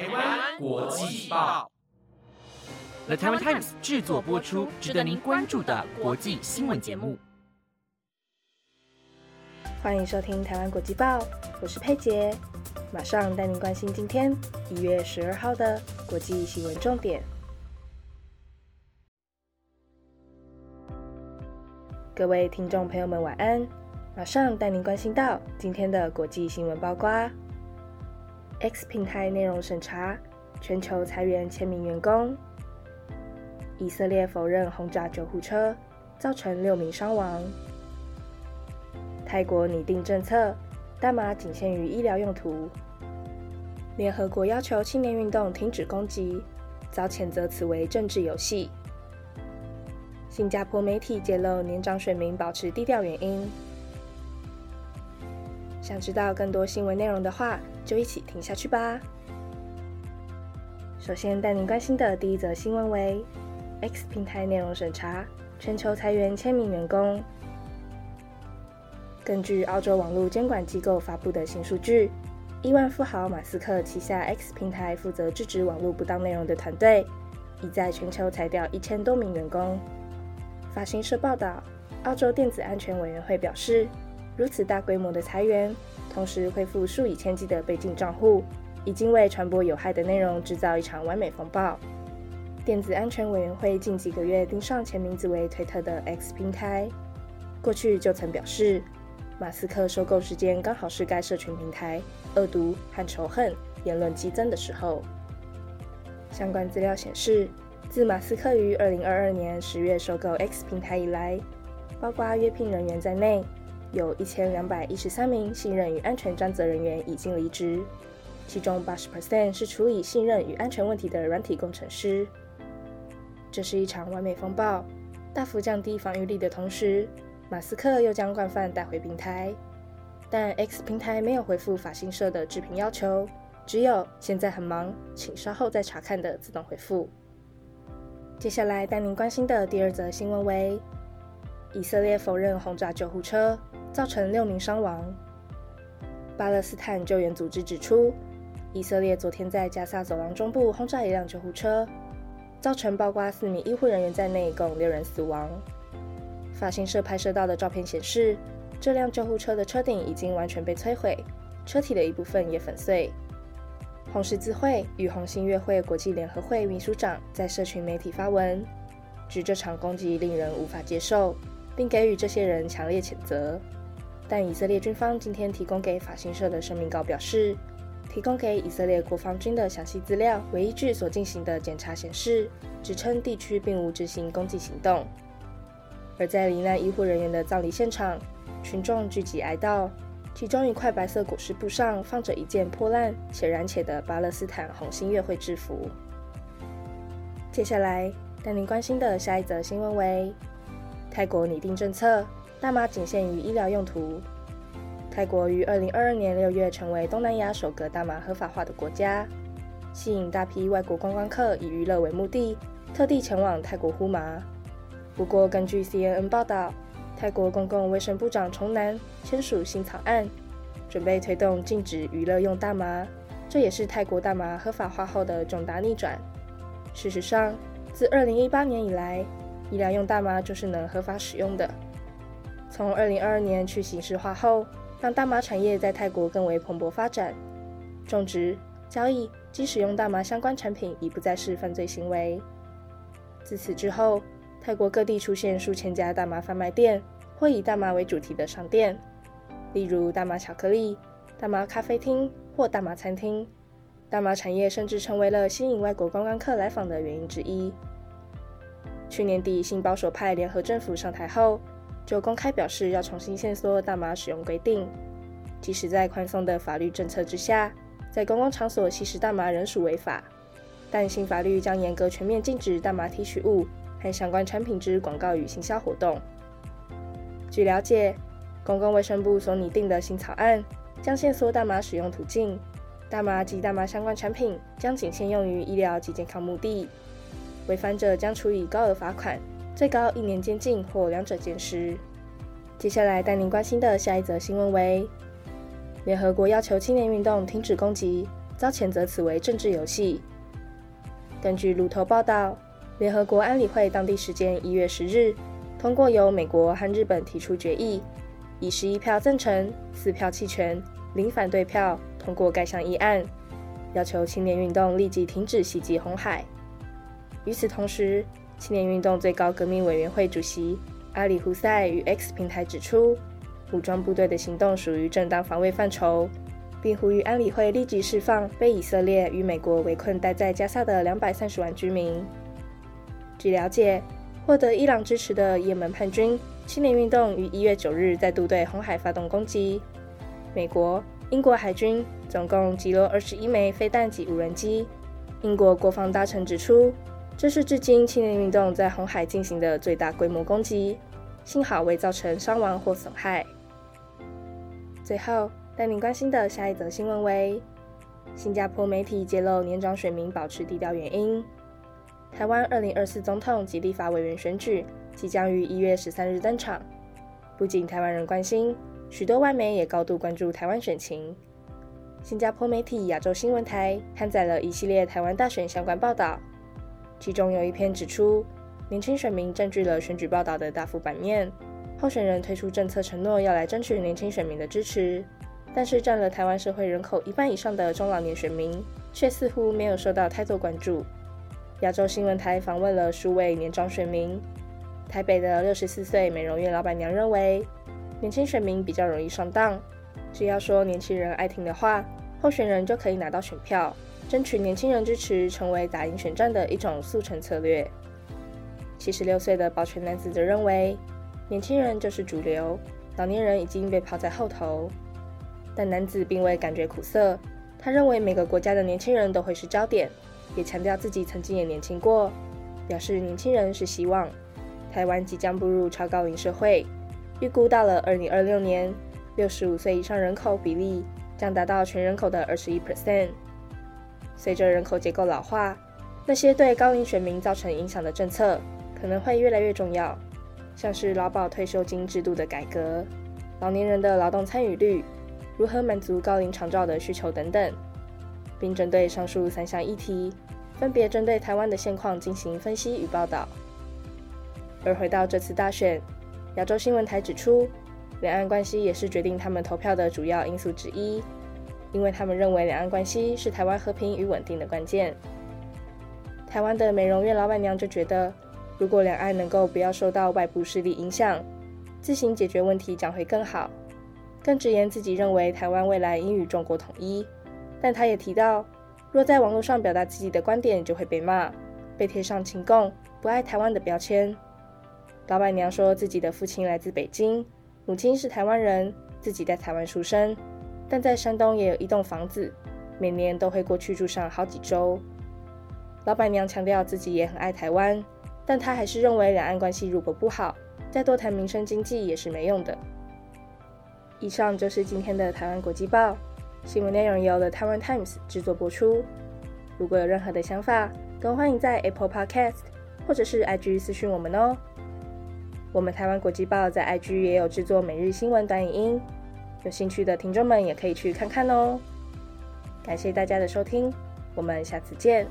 台湾国际报，The Taiwan Times 制作播出，值得您关注的国际新闻节目。欢迎收听《台湾国际报》，我是佩杰，马上带您关心今天一月十二号的国际新闻重点。各位听众朋友们，晚安！马上带您关心到今天的国际新闻包括：X 平台内容审查，全球裁员千名员工；以色列否认轰炸救护车，造成六名伤亡；泰国拟定政策，大麻仅限于医疗用途；联合国要求青年运动停止攻击，遭谴责此为政治游戏。新加坡媒体揭露年长选民保持低调原因。想知道更多新闻内容的话，就一起听下去吧。首先带您关心的第一则新闻为：X 平台内容审查，全球裁员千名员工。根据澳洲网络监管机构发布的新数据，亿万富豪马斯克旗下 X 平台负责制止网络不当内容的团队，已在全球裁掉一千多名员工。法新社报道，澳洲电子安全委员会表示，如此大规模的裁员，同时恢复数以千计的被禁账户，已经为传播有害的内容制造一场完美风暴。电子安全委员会近几个月盯上前名字为推特的 X 平台，过去就曾表示，马斯克收购时间刚好是该社群平台恶毒和仇恨言论激增的时候。相关资料显示。自马斯克于二零二二年十月收购 X 平台以来，包括约聘人员在内，有一千两百一十三名信任与安全专责人员已经离职，其中八十 percent 是处理信任与安全问题的软体工程师。这是一场完美风暴，大幅降低防御力的同时，马斯克又将惯犯带回平台。但 X 平台没有回复法新社的置评要求，只有现在很忙，请稍后再查看的自动回复。接下来带您关心的第二则新闻为：以色列否认轰炸救护车，造成六名伤亡。巴勒斯坦救援组织指出，以色列昨天在加萨走廊中部轰炸一辆救护车，造成包括四名医护人员在内共六人死亡。法新社拍摄到的照片显示，这辆救护车的车顶已经完全被摧毁，车体的一部分也粉碎。红十字会与红星月会国际联合会秘书长在社群媒体发文，指这场攻击令人无法接受，并给予这些人强烈谴责。但以色列军方今天提供给法新社的声明稿表示，提供给以色列国防军的详细资料为依据所进行的检查显示，指称地区并无执行攻击行动。而在罹难医护人员的葬礼现场，群众聚集哀悼。其中一块白色裹尸布上放着一件破烂且染且的巴勒斯坦红星月会制服。接下来带您关心的下一则新闻为：泰国拟定政策，大麻仅限于医疗用途。泰国于二零二二年六月成为东南亚首个大麻合法化的国家，吸引大批外国观光客以娱乐为目的，特地前往泰国呼麻。不过，根据 CNN 报道。泰国公共卫生部长崇南签署新草案，准备推动禁止娱乐用大麻，这也是泰国大麻合法化后的重大逆转。事实上，自2018年以来，医疗用大麻就是能合法使用的。从2022年去刑事化后，让大麻产业在泰国更为蓬勃发展，种植、交易及使用大麻相关产品已不再是犯罪行为。自此之后，泰国各地出现数千家大麻贩卖店，或以大麻为主题的商店，例如大麻巧克力、大麻咖啡厅或大麻餐厅。大麻产业甚至成为了吸引外国观光客来访的原因之一。去年底，新保守派联合政府上台后，就公开表示要重新限缩大麻使用规定。即使在宽松的法律政策之下，在公共场所吸食大麻仍属违法，但新法律将严格全面禁止大麻提取物。和相关产品之广告与行销活动。据了解，公共卫生部所拟定的新草案将限缩大麻使用途径，大麻及大麻相关产品将仅限用于医疗及健康目的，违反者将处以高额罚款，最高一年监禁或两者兼施。接下来带您关心的下一则新闻为：联合国要求青年运动停止攻击，遭谴责此为政治游戏。根据路透报道，联合国安理会当地时间一月十日通过由美国和日本提出决议，以十一票赞成、四票弃权、零反对票通过该项议案，要求青年运动立即停止袭击红海。与此同时，青年运动最高革命委员会主席阿里胡塞与 X 平台指出，武装部队的行动属于正当防卫范畴。并呼吁安理会立即释放被以色列与美国围困待在加沙的两百三十万居民。据了解，获得伊朗支持的也门叛军青年运动于一月九日再度对红海发动攻击。美国、英国海军总共击落二十一枚飞弹及无人机。英国国防大臣指出，这是至今青年运动在红海进行的最大规模攻击，幸好未造成伤亡或损害。最后。带您关心的下一则新闻为：新加坡媒体揭露年长选民保持低调原因。台湾二零二四总统及立法委员选举即将于一月十三日登场，不仅台湾人关心，许多外媒也高度关注台湾选情。新加坡媒体亚洲新闻台刊载了一系列台湾大选相关报道，其中有一篇指出，年轻选民占据了选举报道的大幅版面，候选人推出政策承诺要来争取年轻选民的支持。但是占了台湾社会人口一半以上的中老年选民，却似乎没有受到太多关注。亚洲新闻台访问了数位年长选民，台北的六十四岁美容院老板娘认为，年轻选民比较容易上当，只要说年轻人爱听的话，候选人就可以拿到选票，争取年轻人支持，成为打赢选战的一种速成策略。七十六岁的保全男子则认为，年轻人就是主流，老年人已经被抛在后头。但男子并未感觉苦涩，他认为每个国家的年轻人都会是焦点，也强调自己曾经也年轻过，表示年轻人是希望。台湾即将步入超高龄社会，预估到了二零二六年，六十五岁以上人口比例将达到全人口的二十一 percent。随着人口结构老化，那些对高龄选民造成影响的政策可能会越来越重要，像是劳保退休金制度的改革、老年人的劳动参与率。如何满足高龄长照的需求等等，并针对上述三项议题，分别针对台湾的现况进行分析与报道。而回到这次大选，亚洲新闻台指出，两岸关系也是决定他们投票的主要因素之一，因为他们认为两岸关系是台湾和平与稳定的关键。台湾的美容院老板娘就觉得，如果两岸能够不要受到外部势力影响，自行解决问题将会更好。更直言自己认为台湾未来应与中国统一，但他也提到，若在网络上表达自己的观点，就会被骂，被贴上亲共、不爱台湾的标签。老板娘说自己的父亲来自北京，母亲是台湾人，自己在台湾出生，但在山东也有一栋房子，每年都会过去住上好几周。老板娘强调自己也很爱台湾，但她还是认为两岸关系如果不好，再多谈民生经济也是没用的。以上就是今天的台湾国际报新闻内容，由 The Taiwan Times 制作播出。如果有任何的想法，都欢迎在 Apple Podcast 或者是 IG 私讯我们哦。我们台湾国际报在 IG 也有制作每日新闻短影音，有兴趣的听众们也可以去看看哦。感谢大家的收听，我们下次见。